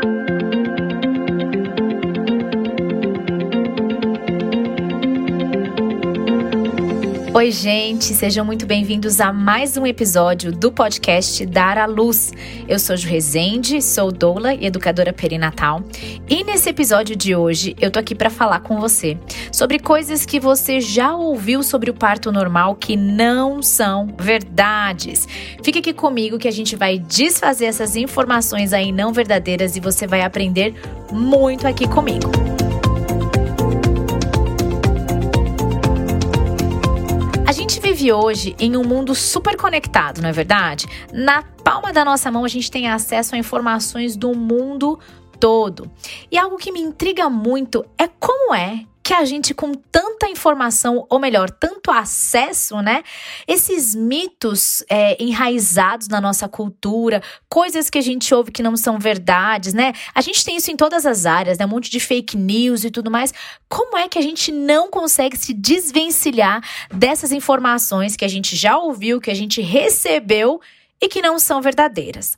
Thank you. Oi, gente, sejam muito bem-vindos a mais um episódio do podcast Dar à Luz. Eu sou Ju Rezende, sou doula e educadora perinatal, e nesse episódio de hoje eu tô aqui para falar com você sobre coisas que você já ouviu sobre o parto normal que não são verdades. Fique aqui comigo que a gente vai desfazer essas informações aí não verdadeiras e você vai aprender muito aqui comigo. Vive hoje em um mundo super conectado, não é verdade? Na palma da nossa mão a gente tem acesso a informações do mundo todo. E algo que me intriga muito é como é que a gente, com tanta informação, ou melhor, tanto acesso, né? Esses mitos é, enraizados na nossa cultura, coisas que a gente ouve que não são verdades, né? A gente tem isso em todas as áreas, né? Um monte de fake news e tudo mais. Como é que a gente não consegue se desvencilhar dessas informações que a gente já ouviu, que a gente recebeu e que não são verdadeiras?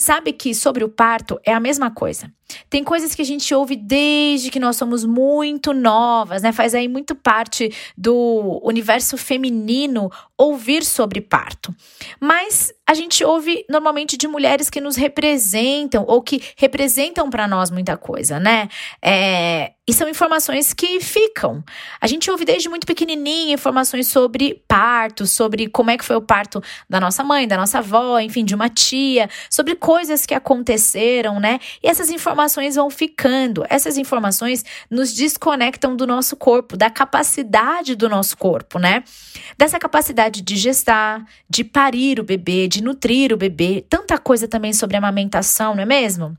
Sabe que sobre o parto é a mesma coisa. Tem coisas que a gente ouve desde que nós somos muito novas, né? Faz aí muito parte do universo feminino ouvir sobre parto. Mas a gente ouve normalmente de mulheres que nos representam ou que representam para nós muita coisa, né? É, e são informações que ficam. A gente ouve desde muito pequenininha informações sobre parto, sobre como é que foi o parto da nossa mãe, da nossa avó, enfim, de uma tia, sobre coisas que aconteceram, né? E essas informações vão ficando. Essas informações nos desconectam do nosso corpo, da capacidade do nosso corpo, né? Dessa capacidade de gestar, de parir o bebê, de nutrir o bebê. Tanta coisa também sobre amamentação, não é mesmo?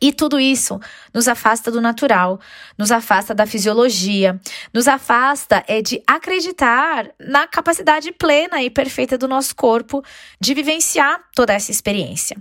E tudo isso nos afasta do natural, nos afasta da fisiologia, nos afasta é de acreditar na capacidade plena e perfeita do nosso corpo de vivenciar toda essa experiência.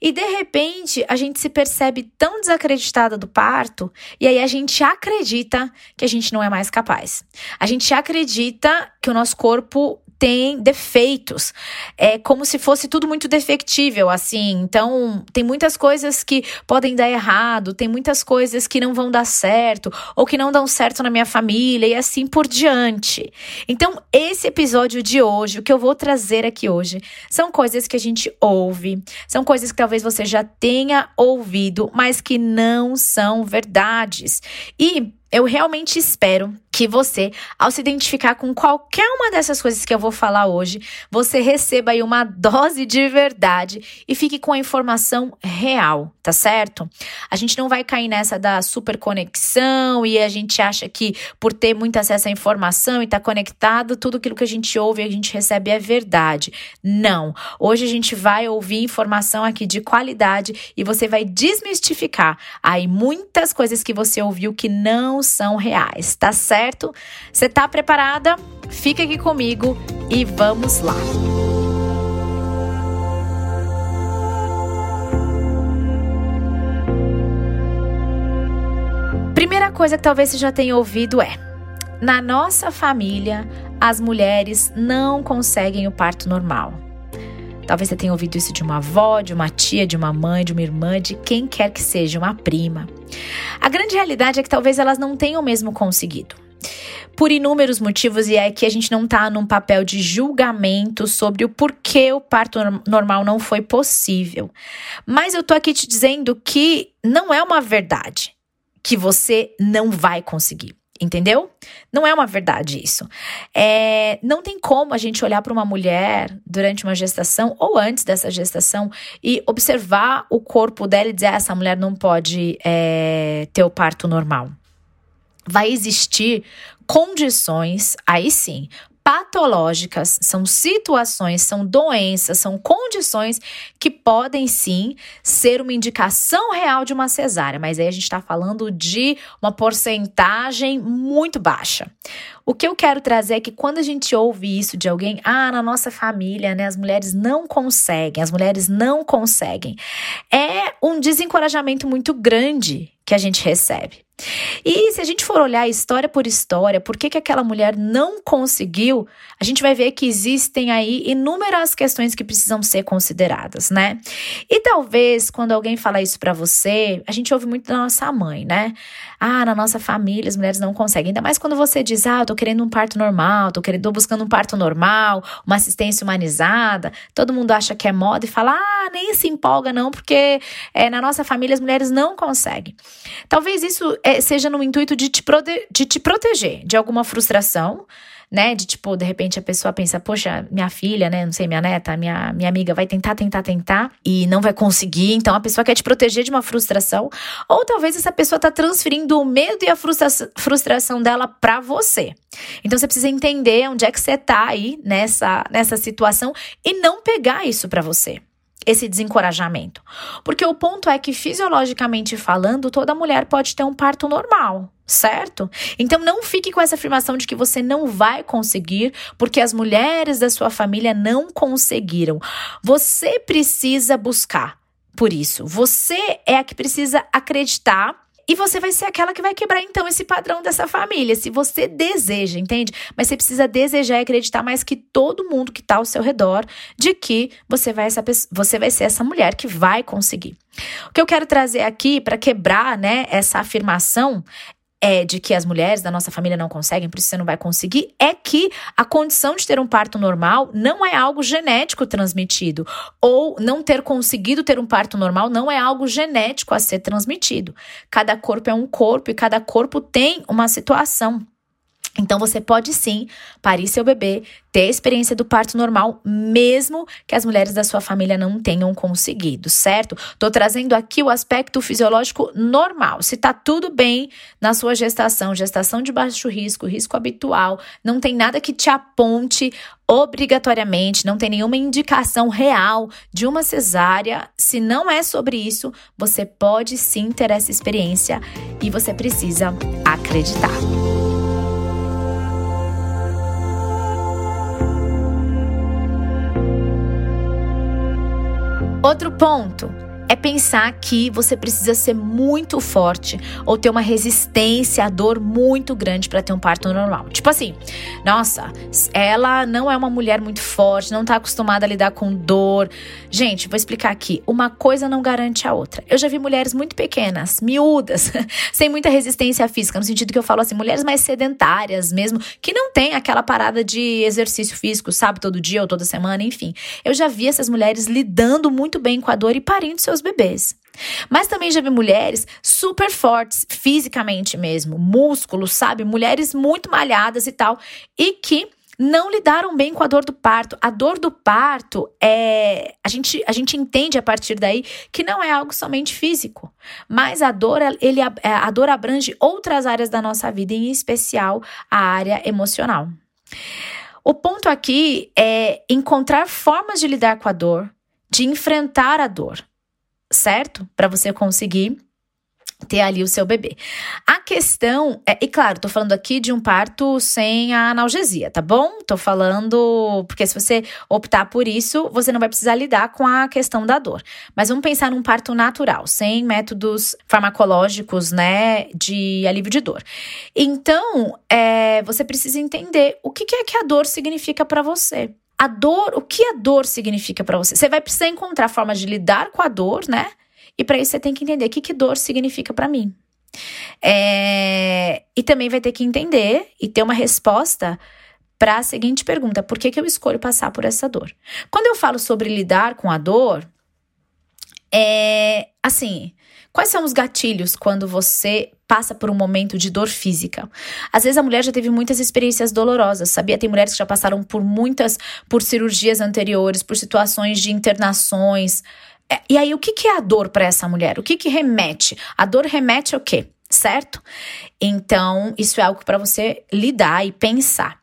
E de repente a gente se percebe tão desacreditada do parto, e aí a gente acredita que a gente não é mais capaz. A gente acredita que o nosso corpo tem defeitos. É como se fosse tudo muito defectível, assim. Então, tem muitas coisas que podem dar errado, tem muitas coisas que não vão dar certo, ou que não dão certo na minha família, e assim por diante. Então, esse episódio de hoje, o que eu vou trazer aqui hoje, são coisas que a gente ouve, são coisas que talvez você já tenha ouvido, mas que não são verdades. E eu realmente espero que você, ao se identificar com qualquer uma dessas coisas que eu vou falar hoje, você receba aí uma dose de verdade e fique com a informação real, tá certo? A gente não vai cair nessa da super conexão e a gente acha que por ter muito acesso à informação e estar tá conectado, tudo aquilo que a gente ouve e a gente recebe é verdade. Não. Hoje a gente vai ouvir informação aqui de qualidade e você vai desmistificar aí muitas coisas que você ouviu que não são reais, tá certo? Você tá preparada? Fica aqui comigo e vamos lá. Primeira coisa que talvez você já tenha ouvido é: na nossa família, as mulheres não conseguem o parto normal. Talvez você tenha ouvido isso de uma avó, de uma tia, de uma mãe, de uma irmã, de quem quer que seja, uma prima. A grande realidade é que talvez elas não tenham mesmo conseguido por inúmeros motivos, e é que a gente não está num papel de julgamento sobre o porquê o parto normal não foi possível. Mas eu tô aqui te dizendo que não é uma verdade que você não vai conseguir. Entendeu? Não é uma verdade isso. É, não tem como a gente olhar para uma mulher durante uma gestação ou antes dessa gestação e observar o corpo dela e dizer: ah, essa mulher não pode é, ter o parto normal vai existir condições, aí sim, patológicas, são situações, são doenças, são condições que podem sim ser uma indicação real de uma cesárea, mas aí a gente está falando de uma porcentagem muito baixa. O que eu quero trazer é que quando a gente ouve isso de alguém, ah, na nossa família, né, as mulheres não conseguem, as mulheres não conseguem, é um desencorajamento muito grande que a gente recebe. E se a gente for olhar história por história, por que, que aquela mulher não conseguiu, a gente vai ver que existem aí inúmeras questões que precisam ser consideradas, né? E talvez quando alguém fala isso para você, a gente ouve muito da nossa mãe, né? Ah, na nossa família as mulheres não conseguem. Ainda mais quando você diz, ah, eu tô querendo um parto normal, tô, querendo, tô buscando um parto normal, uma assistência humanizada. Todo mundo acha que é moda e fala, ah, nem se empolga não, porque é, na nossa família as mulheres não conseguem. Talvez isso é, seja no intuito de te, de te proteger de alguma frustração, né? De tipo, de repente a pessoa pensa, poxa, minha filha, né? Não sei, minha neta, minha, minha amiga vai tentar, tentar, tentar e não vai conseguir. Então a pessoa quer te proteger de uma frustração. Ou talvez essa pessoa tá transferindo o medo e a frustra frustração dela para você. Então você precisa entender onde é que você tá aí nessa, nessa situação e não pegar isso para você esse desencorajamento. Porque o ponto é que, fisiologicamente falando, toda mulher pode ter um parto normal, certo? Então não fique com essa afirmação de que você não vai conseguir, porque as mulheres da sua família não conseguiram. Você precisa buscar por isso. Você é a que precisa acreditar e você vai ser aquela que vai quebrar então esse padrão dessa família, se você deseja, entende? Mas você precisa desejar e acreditar mais que todo mundo que está ao seu redor de que você vai, essa, você vai ser essa mulher que vai conseguir. O que eu quero trazer aqui para quebrar, né, essa afirmação é de que as mulheres da nossa família não conseguem, por isso você não vai conseguir, é que a condição de ter um parto normal não é algo genético transmitido. Ou não ter conseguido ter um parto normal não é algo genético a ser transmitido. Cada corpo é um corpo e cada corpo tem uma situação. Então você pode sim parir seu bebê, ter a experiência do parto normal, mesmo que as mulheres da sua família não tenham conseguido, certo? Tô trazendo aqui o aspecto fisiológico normal. Se tá tudo bem na sua gestação, gestação de baixo risco, risco habitual, não tem nada que te aponte obrigatoriamente, não tem nenhuma indicação real de uma cesárea. Se não é sobre isso, você pode sim ter essa experiência e você precisa acreditar. Outro ponto é pensar que você precisa ser muito forte ou ter uma resistência à dor muito grande para ter um parto normal. Tipo assim, nossa, ela não é uma mulher muito forte, não tá acostumada a lidar com dor. Gente, vou explicar aqui. Uma coisa não garante a outra. Eu já vi mulheres muito pequenas, miúdas, sem muita resistência física, no sentido que eu falo assim, mulheres mais sedentárias mesmo, que não tem aquela parada de exercício físico, sabe, todo dia ou toda semana, enfim. Eu já vi essas mulheres lidando muito bem com a dor e parindo seus bebês. Mas também já vi mulheres super fortes, fisicamente mesmo, músculos, sabe? Mulheres muito malhadas e tal, e que não lidaram bem com a dor do parto. A dor do parto é. A gente, a gente entende a partir daí que não é algo somente físico, mas a dor, ele, a dor abrange outras áreas da nossa vida, em especial a área emocional. O ponto aqui é encontrar formas de lidar com a dor, de enfrentar a dor certo? Para você conseguir ter ali o seu bebê. A questão é, e claro, tô falando aqui de um parto sem a analgesia, tá bom? Tô falando porque se você optar por isso, você não vai precisar lidar com a questão da dor. Mas vamos pensar num parto natural, sem métodos farmacológicos, né, de alívio de dor. Então, é, você precisa entender o que, que é que a dor significa para você. A dor, o que a dor significa para você? Você vai precisar encontrar formas de lidar com a dor, né? E para isso você tem que entender o que, que dor significa para mim. É... E também vai ter que entender e ter uma resposta para a seguinte pergunta: por que, que eu escolho passar por essa dor? Quando eu falo sobre lidar com a dor, é assim, quais são os gatilhos quando você passa por um momento de dor física. Às vezes a mulher já teve muitas experiências dolorosas, sabia? Tem mulheres que já passaram por muitas, por cirurgias anteriores, por situações de internações. É, e aí, o que, é a dor para essa mulher? O que, que remete? A dor remete ao quê? Certo? Então, isso é algo para você lidar e pensar.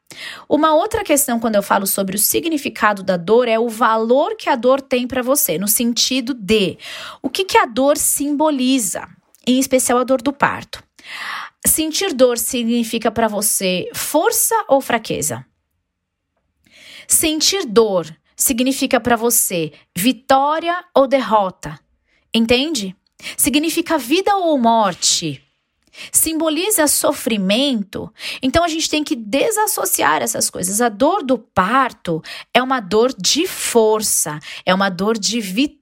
Uma outra questão quando eu falo sobre o significado da dor é o valor que a dor tem para você, no sentido de o que, que a dor simboliza em especial a dor do parto. Sentir dor significa para você força ou fraqueza? Sentir dor significa para você vitória ou derrota? Entende? Significa vida ou morte? Simboliza sofrimento, então a gente tem que desassociar essas coisas. A dor do parto é uma dor de força, é uma dor de vitória,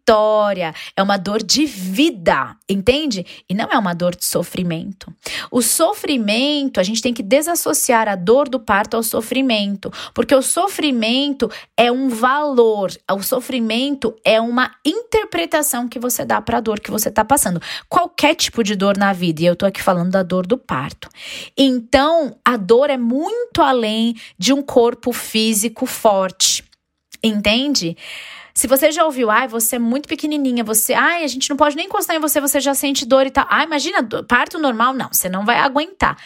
é uma dor de vida, entende? E não é uma dor de sofrimento. O sofrimento, a gente tem que desassociar a dor do parto ao sofrimento, porque o sofrimento é um valor, o sofrimento é uma interpretação que você dá para a dor que você está passando. Qualquer tipo de dor na vida, e eu tô aqui falando da dor do parto. Então, a dor é muito além de um corpo físico forte. Entende? Se você já ouviu, ai, você é muito pequenininha, você, ai, a gente não pode nem encostar em você, você já sente dor e tal. Ai, imagina, parto normal, não, você não vai aguentar.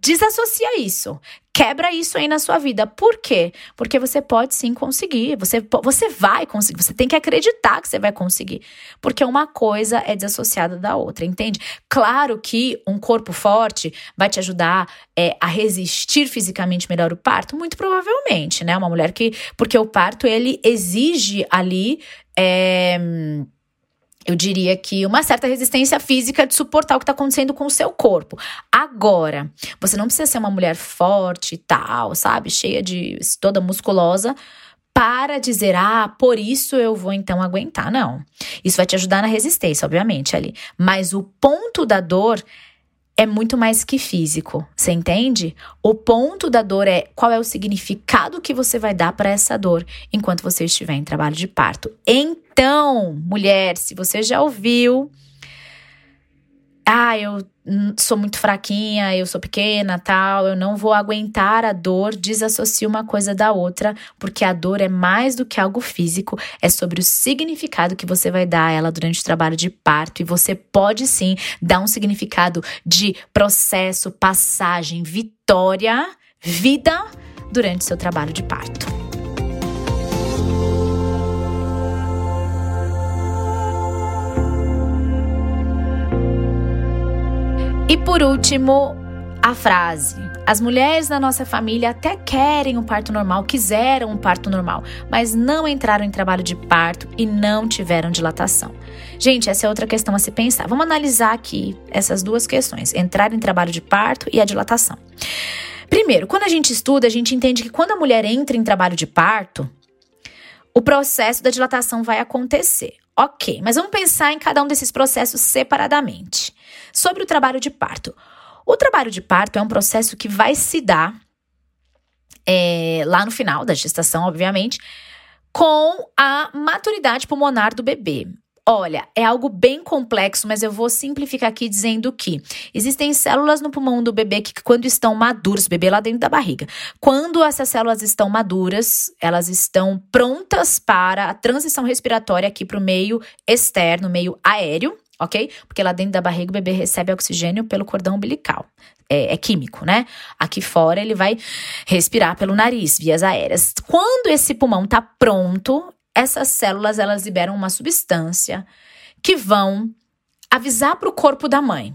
Desassocia isso. Quebra isso aí na sua vida. Por quê? Porque você pode sim conseguir. Você, você vai conseguir. Você tem que acreditar que você vai conseguir. Porque uma coisa é desassociada da outra, entende? Claro que um corpo forte vai te ajudar é, a resistir fisicamente melhor o parto, muito provavelmente, né? Uma mulher que. Porque o parto, ele exige ali. É, eu diria que uma certa resistência física de suportar o que está acontecendo com o seu corpo. Agora, você não precisa ser uma mulher forte e tal, sabe? Cheia de. toda musculosa. Para dizer, ah, por isso eu vou então aguentar. Não. Isso vai te ajudar na resistência, obviamente, ali. Mas o ponto da dor é muito mais que físico, você entende? O ponto da dor é qual é o significado que você vai dar para essa dor enquanto você estiver em trabalho de parto. Então, mulher, se você já ouviu ah, eu sou muito fraquinha, eu sou pequena, tal, eu não vou aguentar a dor, desassocie uma coisa da outra, porque a dor é mais do que algo físico, é sobre o significado que você vai dar a ela durante o trabalho de parto e você pode sim dar um significado de processo, passagem, vitória, vida durante seu trabalho de parto. E por último, a frase. As mulheres da nossa família até querem um parto normal, quiseram um parto normal, mas não entraram em trabalho de parto e não tiveram dilatação. Gente, essa é outra questão a se pensar. Vamos analisar aqui essas duas questões: entrar em trabalho de parto e a dilatação. Primeiro, quando a gente estuda, a gente entende que quando a mulher entra em trabalho de parto, o processo da dilatação vai acontecer. Ok, mas vamos pensar em cada um desses processos separadamente. Sobre o trabalho de parto. O trabalho de parto é um processo que vai se dar é, lá no final da gestação, obviamente, com a maturidade pulmonar do bebê. Olha, é algo bem complexo, mas eu vou simplificar aqui dizendo que existem células no pulmão do bebê que, quando estão maduras, bebê lá dentro da barriga, quando essas células estão maduras, elas estão prontas para a transição respiratória aqui para o meio externo, meio aéreo, ok? Porque lá dentro da barriga o bebê recebe oxigênio pelo cordão umbilical. É, é, químico, né? Aqui fora ele vai respirar pelo nariz, vias aéreas. Quando esse pulmão tá pronto, essas células elas liberam uma substância que vão avisar para o corpo da mãe.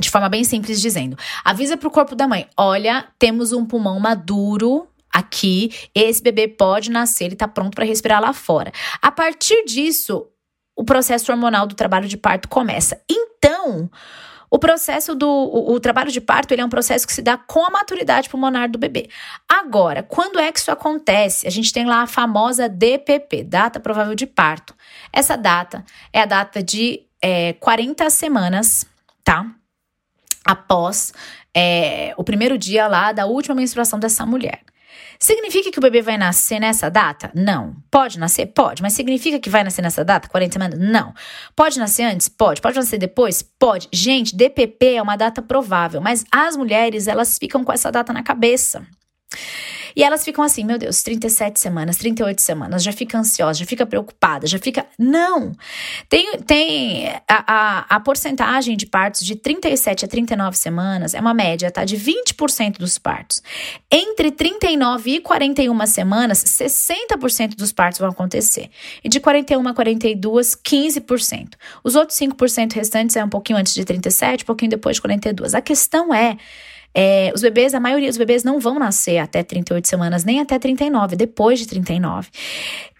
De forma bem simples dizendo, avisa para o corpo da mãe: olha, temos um pulmão maduro aqui, esse bebê pode nascer, ele está pronto para respirar lá fora. A partir disso, o processo hormonal do trabalho de parto começa. Então, o processo do o, o, trabalho de parto ele é um processo que se dá com a maturidade pulmonar do bebê. Agora, quando é que isso acontece? A gente tem lá a famosa DPP, data provável de parto. Essa data é a data de é, 40 semanas, tá? Após é, o primeiro dia lá da última menstruação dessa mulher. Significa que o bebê vai nascer nessa data? Não. Pode nascer? Pode. Mas significa que vai nascer nessa data? 40 semanas? Não. Pode nascer antes? Pode. Pode nascer depois? Pode. Gente, DPP é uma data provável, mas as mulheres, elas ficam com essa data na cabeça. E elas ficam assim, meu Deus, 37 semanas, 38 semanas, já fica ansiosa, já fica preocupada, já fica. Não! Tem, tem a, a, a porcentagem de partos de 37 a 39 semanas é uma média, tá? De 20% dos partos. Entre 39 e 41 semanas, 60% dos partos vão acontecer. E de 41 a 42, 15%. Os outros 5% restantes é um pouquinho antes de 37, um pouquinho depois de 42. A questão é é, os bebês, a maioria dos bebês não vão nascer até 38 semanas, nem até 39, depois de 39.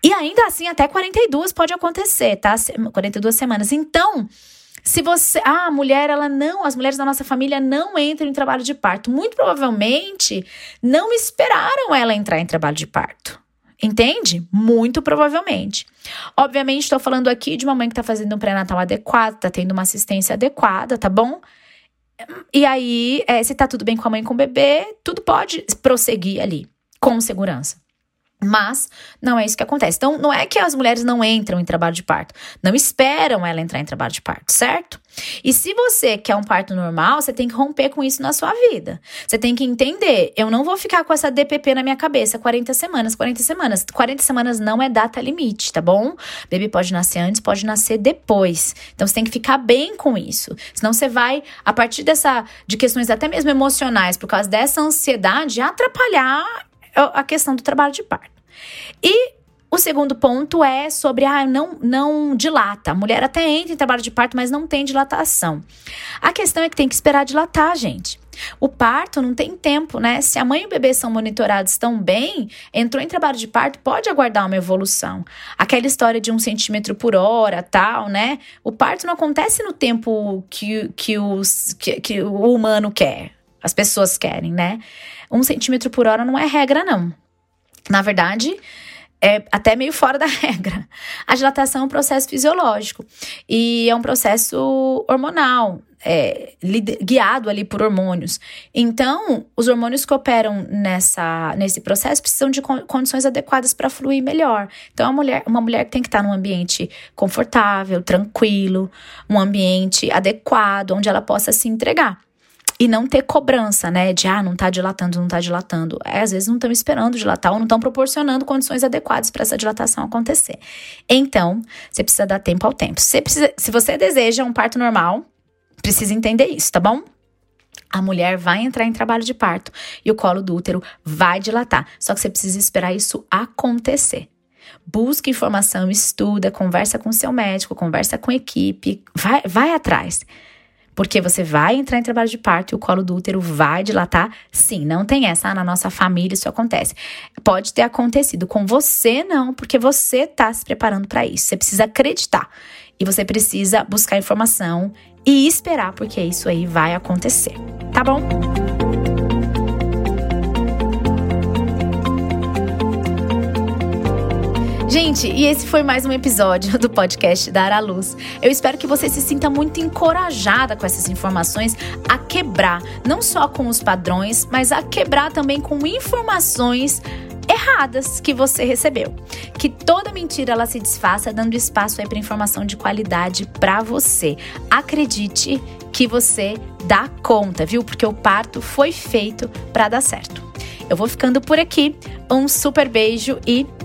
E ainda assim, até 42 pode acontecer, tá? 42 semanas. Então, Se você, ah, a mulher, ela não, as mulheres da nossa família não entram em trabalho de parto. Muito provavelmente não esperaram ela entrar em trabalho de parto. Entende? Muito provavelmente. Obviamente, estou falando aqui de uma mãe que está fazendo um pré-natal adequado, está tendo uma assistência adequada, tá bom? E aí, é, se tá tudo bem com a mãe e com o bebê, tudo pode prosseguir ali, com segurança. Mas não é isso que acontece. Então, não é que as mulheres não entram em trabalho de parto, não esperam ela entrar em trabalho de parto, certo? E se você quer um parto normal, você tem que romper com isso na sua vida. Você tem que entender, eu não vou ficar com essa DPP na minha cabeça 40 semanas, 40 semanas. 40 semanas não é data limite, tá bom? Bebê pode nascer antes, pode nascer depois. Então você tem que ficar bem com isso. Senão você vai a partir dessa de questões até mesmo emocionais, por causa dessa ansiedade, atrapalhar a questão do trabalho de parto. E o segundo ponto é sobre, ah, não, não dilata. A mulher até entra em trabalho de parto, mas não tem dilatação. A questão é que tem que esperar dilatar, gente. O parto não tem tempo, né? Se a mãe e o bebê são monitorados tão bem, entrou em trabalho de parto, pode aguardar uma evolução. Aquela história de um centímetro por hora, tal, né? O parto não acontece no tempo que, que, os, que, que o humano quer, as pessoas querem, né? Um centímetro por hora não é regra, não. Na verdade, é até meio fora da regra. A dilatação é um processo fisiológico e é um processo hormonal, é, guiado ali por hormônios. Então, os hormônios que operam nessa, nesse processo precisam de condições adequadas para fluir melhor. Então, a mulher, uma mulher tem que estar num ambiente confortável, tranquilo, um ambiente adequado, onde ela possa se entregar e não ter cobrança, né? De ah, não tá dilatando, não tá dilatando. É, às vezes não estão esperando dilatar ou não estão proporcionando condições adequadas para essa dilatação acontecer. Então, você precisa dar tempo ao tempo. Você precisa, se você deseja um parto normal, precisa entender isso, tá bom? A mulher vai entrar em trabalho de parto e o colo do útero vai dilatar. Só que você precisa esperar isso acontecer. Busca informação, estuda, conversa com seu médico, conversa com a equipe, vai, vai atrás. Porque você vai entrar em trabalho de parto e o colo do útero vai dilatar? Sim, não tem essa. Ah, na nossa família isso acontece. Pode ter acontecido com você, não, porque você está se preparando para isso. Você precisa acreditar. E você precisa buscar informação e esperar, porque isso aí vai acontecer. Tá bom? Gente, e esse foi mais um episódio do podcast Dar à Luz. Eu espero que você se sinta muito encorajada com essas informações a quebrar, não só com os padrões, mas a quebrar também com informações erradas que você recebeu. Que toda mentira ela se desfaça dando espaço aí para informação de qualidade para você. Acredite que você dá conta, viu? Porque o parto foi feito para dar certo. Eu vou ficando por aqui. Um super beijo e